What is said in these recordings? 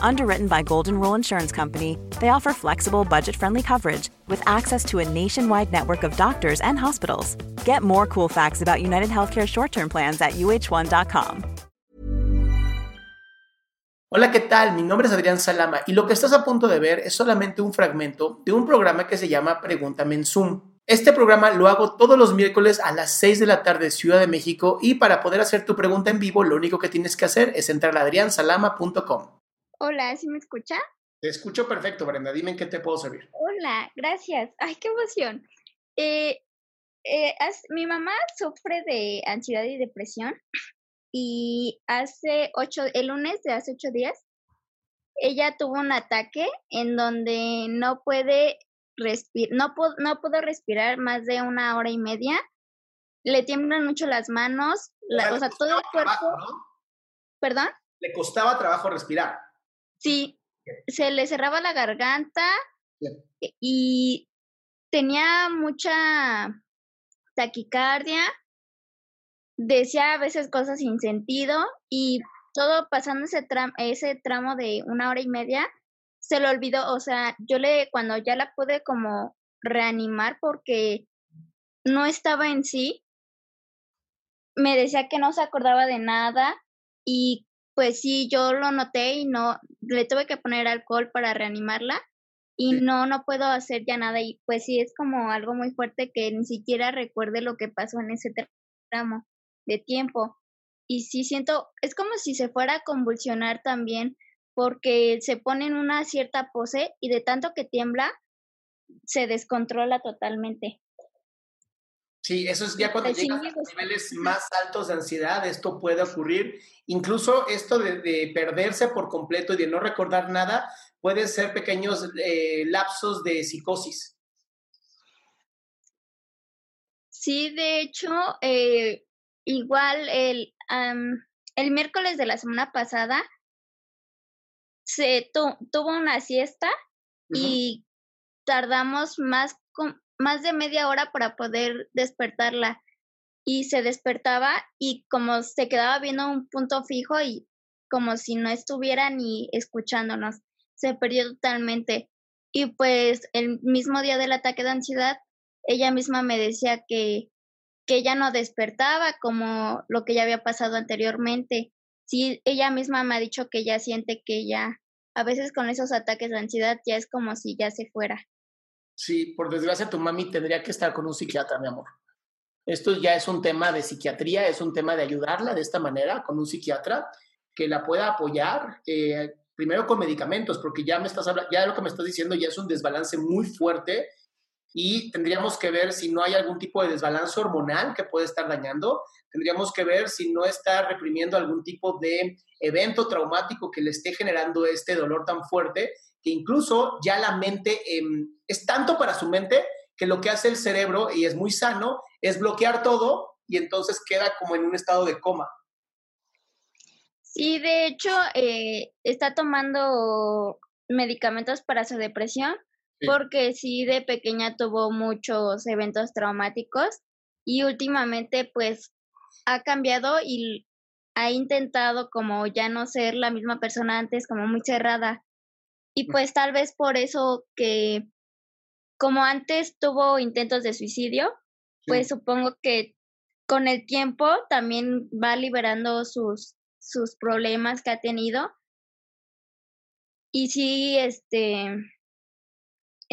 Underwritten by Golden Rule Insurance Company, they offer flexible, budget friendly coverage with access to a nationwide network of doctors and hospitals. Get more cool facts about United Healthcare short term plans at uh1.com. Hola, ¿qué tal? Mi nombre es Adrián Salama y lo que estás a punto de ver es solamente un fragmento de un programa que se llama Pregúntame en Zoom. Este programa lo hago todos los miércoles a las 6 de la tarde Ciudad de México y para poder hacer tu pregunta en vivo lo único que tienes que hacer es entrar a adriansalama.com. Hola, ¿sí me escucha? Te escucho perfecto, Brenda. Dime en qué te puedo servir. Hola, gracias. Ay, qué emoción. Eh, eh, mi mamá sufre de ansiedad y depresión y hace ocho, el lunes de hace ocho días, ella tuvo un ataque en donde no puede respirar, no, no pudo respirar más de una hora y media. Le tiemblan mucho las manos, o sea, todo el cuerpo. ¿Perdón? Le costaba trabajo respirar. Sí, se le cerraba la garganta y tenía mucha taquicardia decía a veces cosas sin sentido y todo pasando ese, ese tramo de una hora y media, se lo olvidó, o sea, yo le, cuando ya la pude como reanimar porque no estaba en sí, me decía que no se acordaba de nada y pues sí, yo lo noté y no, le tuve que poner alcohol para reanimarla y no, no puedo hacer ya nada y pues sí, es como algo muy fuerte que ni siquiera recuerde lo que pasó en ese tramo de tiempo. Y sí siento, es como si se fuera a convulsionar también, porque se pone en una cierta pose y de tanto que tiembla, se descontrola totalmente. Sí, eso es ya cuando llegas a niveles más altos de ansiedad, esto puede ocurrir. Incluso esto de, perderse por completo y de no recordar nada, puede ser pequeños eh, lapsos de psicosis. Sí, de hecho, eh, Igual el, el miércoles de la semana pasada se tuvo una siesta y tardamos más, más de media hora para poder despertarla y se despertaba y como se quedaba viendo un punto fijo y como si no estuviera ni escuchándonos, se perdió totalmente. Y pues el mismo día del ataque de ansiedad, ella misma me decía que que ella no despertaba como lo que ya había pasado anteriormente. Sí, ella misma me ha dicho que ya siente que ya, a veces con esos ataques de ansiedad ya es como si ya se fuera. Sí, por desgracia tu mami tendría que estar con un psiquiatra, mi amor. Esto ya es un tema de psiquiatría, es un tema de ayudarla de esta manera con un psiquiatra que la pueda apoyar, eh, primero con medicamentos, porque ya me estás hablando, ya lo que me estás diciendo ya es un desbalance muy fuerte y tendríamos que ver si no hay algún tipo de desbalance hormonal que puede estar dañando, tendríamos que ver si no está reprimiendo algún tipo de evento traumático que le esté generando este dolor tan fuerte, que incluso ya la mente em, es tanto para su mente que lo que hace el cerebro, y es muy sano, es bloquear todo y entonces queda como en un estado de coma. Sí, de hecho, eh, está tomando medicamentos para su depresión, porque sí de pequeña tuvo muchos eventos traumáticos y últimamente pues ha cambiado y ha intentado como ya no ser la misma persona antes, como muy cerrada. Y pues tal vez por eso que como antes tuvo intentos de suicidio, pues supongo que con el tiempo también va liberando sus, sus problemas que ha tenido. Y sí, este,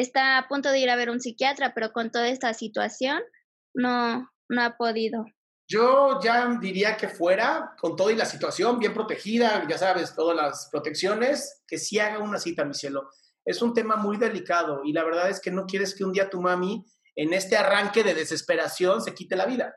está a punto de ir a ver un psiquiatra, pero con toda esta situación no, no ha podido. Yo ya diría que fuera, con todo y la situación, bien protegida, ya sabes, todas las protecciones, que sí haga una cita, mi cielo. Es un tema muy delicado y la verdad es que no quieres que un día tu mami, en este arranque de desesperación, se quite la vida.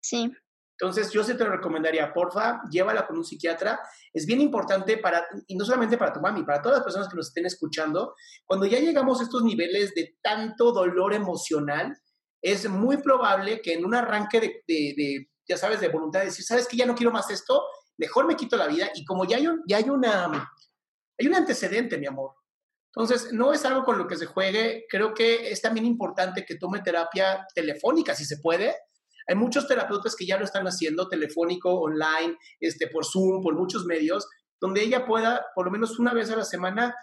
Sí. Entonces, yo sí te lo recomendaría, porfa, llévala con un psiquiatra. Es bien importante para, y no solamente para tu mami, para todas las personas que nos estén escuchando, cuando ya llegamos a estos niveles de tanto dolor emocional, es muy probable que en un arranque de, ya sabes, de voluntad de decir, ¿sabes que ya no quiero más esto? Mejor me quito la vida. Y como ya hay un, ya hay una, hay un antecedente, mi amor. Entonces, no es algo con lo que se juegue. Creo que es también importante que tome terapia telefónica, si se puede. Hay muchos terapeutas que ya lo están haciendo, telefónico, online, este, por Zoom, por muchos medios, donde ella pueda, por lo menos una vez a la semana,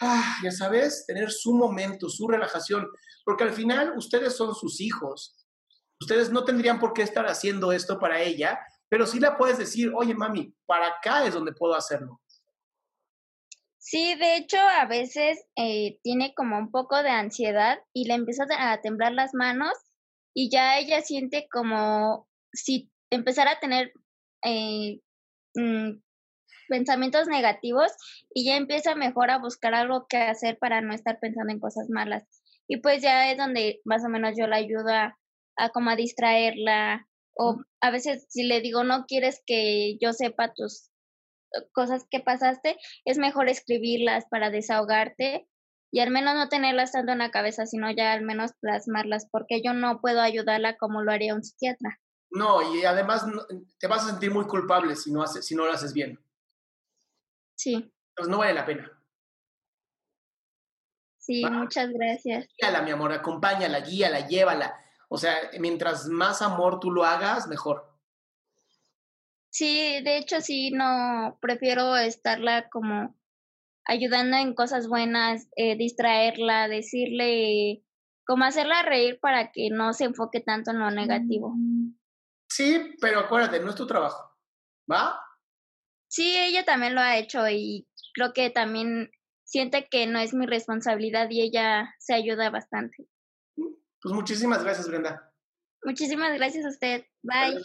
ah, ya sabes, tener su momento, su relajación, porque al final ustedes son sus hijos. Ustedes no tendrían por qué estar haciendo esto para ella, pero sí la puedes decir, oye mami, para acá es donde puedo hacerlo. Sí, de hecho, a veces eh, tiene como un poco de ansiedad y le empieza a temblar las manos y ya ella siente como si empezara a tener eh, mm, pensamientos negativos y ya empieza mejor a buscar algo que hacer para no estar pensando en cosas malas. Y pues ya es donde más o menos yo la ayudo a, como a distraerla o a veces si le digo no quieres que yo sepa tus eh, cosas que pasaste, es mejor escribirlas para desahogarte y al menos no tenerlas tanto en la cabeza, sino ya al menos plasmarlas, porque yo no puedo ayudarla como lo haría un psiquiatra. No, y además te vas a sentir muy culpable si no, haces, si no lo haces bien. Sí. Entonces no vale la pena. Sí, muchas gracias. Guíala, mi amor, acompáñala, guíala, llévala. O sea, mientras más amor tú lo hagas, mejor. Sí, de hecho sí, no, prefiero estarla como ayudando en cosas buenas, eh, distraerla, decirle, como hacerla reír para que no se enfoque tanto en lo negativo. Sí, pero acuérdate, no es tu trabajo, ¿va? Sí, ella también lo ha hecho y creo que también siente que no es mi responsabilidad y ella se ayuda bastante. Pues muchísimas gracias, Brenda. Muchísimas gracias a usted. Bye.